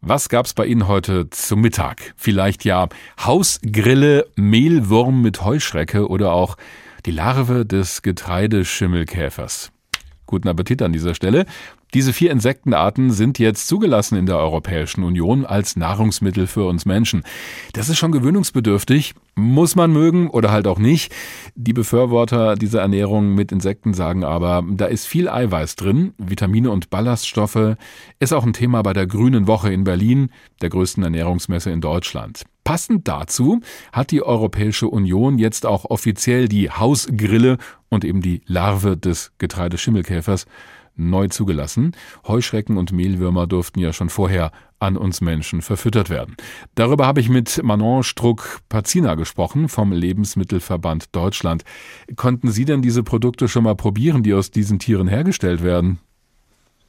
Was gab's bei Ihnen heute zum Mittag? Vielleicht ja Hausgrille, Mehlwurm mit Heuschrecke oder auch die Larve des Getreideschimmelkäfers. Guten Appetit an dieser Stelle. Diese vier Insektenarten sind jetzt zugelassen in der Europäischen Union als Nahrungsmittel für uns Menschen. Das ist schon gewöhnungsbedürftig, muss man mögen oder halt auch nicht. Die Befürworter dieser Ernährung mit Insekten sagen aber, da ist viel Eiweiß drin, Vitamine und Ballaststoffe, ist auch ein Thema bei der Grünen Woche in Berlin, der größten Ernährungsmesse in Deutschland. Passend dazu hat die Europäische Union jetzt auch offiziell die Hausgrille und eben die Larve des Getreideschimmelkäfers neu zugelassen. Heuschrecken und Mehlwürmer durften ja schon vorher an uns Menschen verfüttert werden. Darüber habe ich mit Manon Struck-Pazina gesprochen vom Lebensmittelverband Deutschland. Konnten Sie denn diese Produkte schon mal probieren, die aus diesen Tieren hergestellt werden?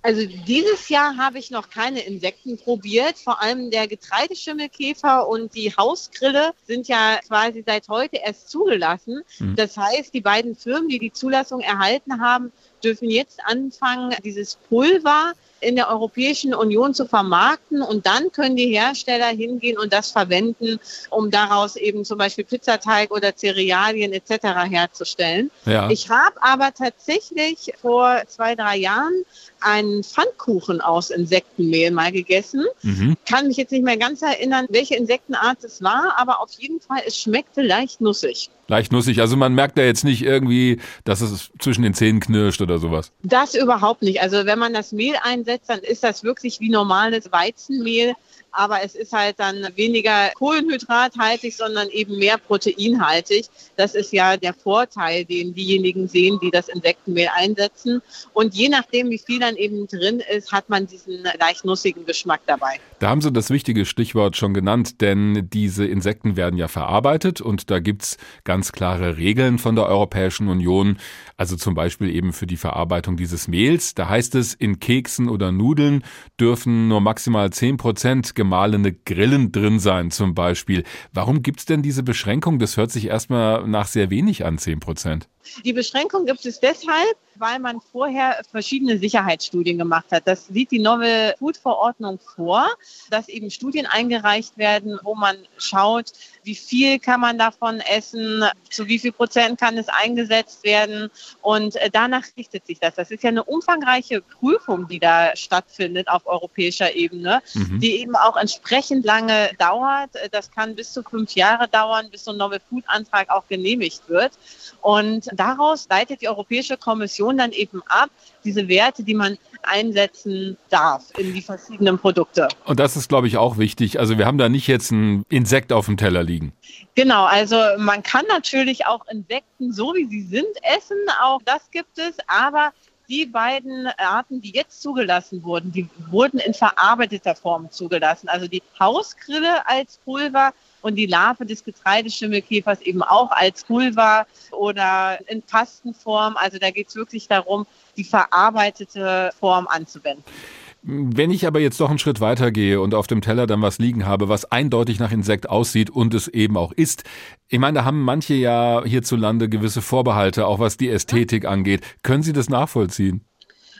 Also dieses Jahr habe ich noch keine Insekten probiert. Vor allem der Getreideschimmelkäfer und die Hausgrille sind ja quasi seit heute erst zugelassen. Mhm. Das heißt, die beiden Firmen, die die Zulassung erhalten haben, dürfen jetzt anfangen, dieses Pulver in der Europäischen Union zu vermarkten und dann können die Hersteller hingehen und das verwenden, um daraus eben zum Beispiel Pizzateig oder Cerealien etc. herzustellen. Ja. Ich habe aber tatsächlich vor zwei, drei Jahren einen Pfannkuchen aus Insektenmehl mal gegessen. Mhm. Kann mich jetzt nicht mehr ganz erinnern, welche Insektenart es war, aber auf jeden Fall, es schmeckte leicht nussig. Leicht nussig. Also man merkt da jetzt nicht irgendwie, dass es zwischen den Zähnen knirscht oder sowas. Das überhaupt nicht. Also wenn man das Mehl einsetzt, dann ist das wirklich wie normales Weizenmehl aber es ist halt dann weniger kohlenhydrathaltig, sondern eben mehr proteinhaltig. Das ist ja der Vorteil, den diejenigen sehen, die das Insektenmehl einsetzen. Und je nachdem, wie viel dann eben drin ist, hat man diesen leicht nussigen Geschmack dabei. Da haben Sie das wichtige Stichwort schon genannt, denn diese Insekten werden ja verarbeitet und da gibt es ganz klare Regeln von der Europäischen Union, also zum Beispiel eben für die Verarbeitung dieses Mehls. Da heißt es, in Keksen oder Nudeln dürfen nur maximal 10 Prozent gemahlene Grillen drin sein zum Beispiel. Warum gibt es denn diese Beschränkung? Das hört sich erstmal nach sehr wenig an, 10 Prozent. Die Beschränkung gibt es deshalb, weil man vorher verschiedene Sicherheitsstudien gemacht hat. Das sieht die Novel Food Verordnung vor, dass eben Studien eingereicht werden, wo man schaut, wie viel kann man davon essen, zu wie viel Prozent kann es eingesetzt werden und äh, danach richtet sich das. Das ist ja eine umfangreiche Prüfung, die da stattfindet auf europäischer Ebene, mhm. die eben auch entsprechend lange dauert. Das kann bis zu fünf Jahre dauern, bis so ein Novel Food Antrag auch genehmigt wird. Und daraus leitet die Europäische Kommission dann eben ab, diese Werte, die man einsetzen darf in die verschiedenen Produkte. Und das ist, glaube ich, auch wichtig. Also wir haben da nicht jetzt ein Insekt auf dem Teller liegen. Genau, also man kann natürlich auch Insekten so wie sie sind essen, auch das gibt es, aber die beiden Arten, die jetzt zugelassen wurden, die wurden in verarbeiteter Form zugelassen. Also die Hausgrille als Pulver und die Larve des Getreideschimmelkäfers eben auch als Pulver oder in Pastenform. Also da geht es wirklich darum, die verarbeitete Form anzuwenden. Wenn ich aber jetzt doch einen Schritt weiter gehe und auf dem Teller dann was liegen habe, was eindeutig nach Insekt aussieht und es eben auch ist, ich meine, da haben manche ja hierzulande gewisse Vorbehalte, auch was die Ästhetik angeht. Können Sie das nachvollziehen?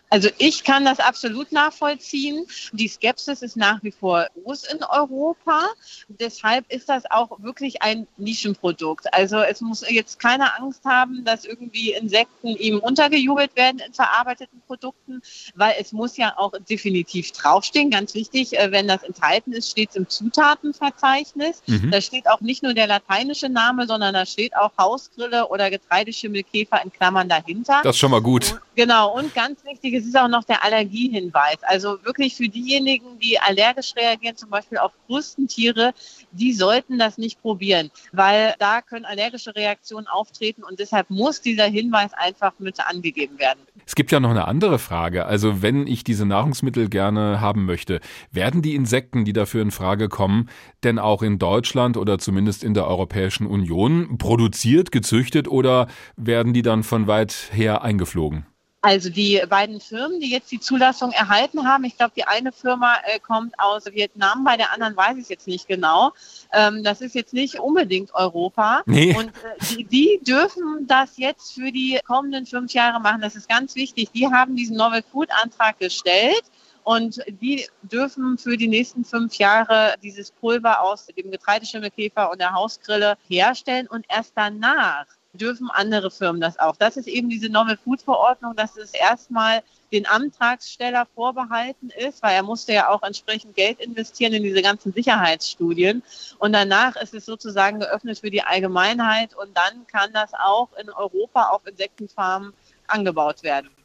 Also ich kann das absolut nachvollziehen. Die Skepsis ist nach wie vor groß in Europa. Deshalb ist das auch wirklich ein Nischenprodukt. Also es muss jetzt keine Angst haben, dass irgendwie Insekten ihm untergejubelt werden in verarbeiteten Produkten, weil es muss ja auch definitiv draufstehen. Ganz wichtig, äh, wenn das enthalten ist, steht es im Zutatenverzeichnis. Mhm. Da steht auch nicht nur der lateinische Name, sondern da steht auch Hausgrille oder Getreideschimmelkäfer in Klammern dahinter. Das ist schon mal gut. Und, genau. Und ganz wichtig es ist auch noch der Allergiehinweis. Also wirklich für diejenigen, die allergisch reagieren, zum Beispiel auf Krustentiere, die sollten das nicht probieren, weil da können allergische Reaktionen auftreten und deshalb muss dieser Hinweis einfach mit angegeben werden. Es gibt ja noch eine andere Frage. Also wenn ich diese Nahrungsmittel gerne haben möchte, werden die Insekten, die dafür in Frage kommen, denn auch in Deutschland oder zumindest in der Europäischen Union produziert, gezüchtet oder werden die dann von weit her eingeflogen? Also die beiden Firmen, die jetzt die Zulassung erhalten haben, ich glaube, die eine Firma äh, kommt aus Vietnam, bei der anderen weiß ich es jetzt nicht genau. Ähm, das ist jetzt nicht unbedingt Europa. Nee. Und äh, die, die, dürfen das jetzt für die kommenden fünf Jahre machen. Das ist ganz wichtig. Die haben diesen Novel Food Antrag gestellt Und die dürfen für die nächsten fünf Jahre dieses Pulver aus dem Getreideschimmelkäfer und der Hausgrille herstellen und erst danach dürfen andere Firmen das auch. Das ist eben diese Novel Food Verordnung, dass es erstmal den Antragsteller vorbehalten ist, weil er musste ja auch entsprechend Geld investieren in diese ganzen Sicherheitsstudien. Und danach ist es sozusagen geöffnet für die Allgemeinheit und dann kann das auch in Europa auf Insektenfarmen angebaut werden.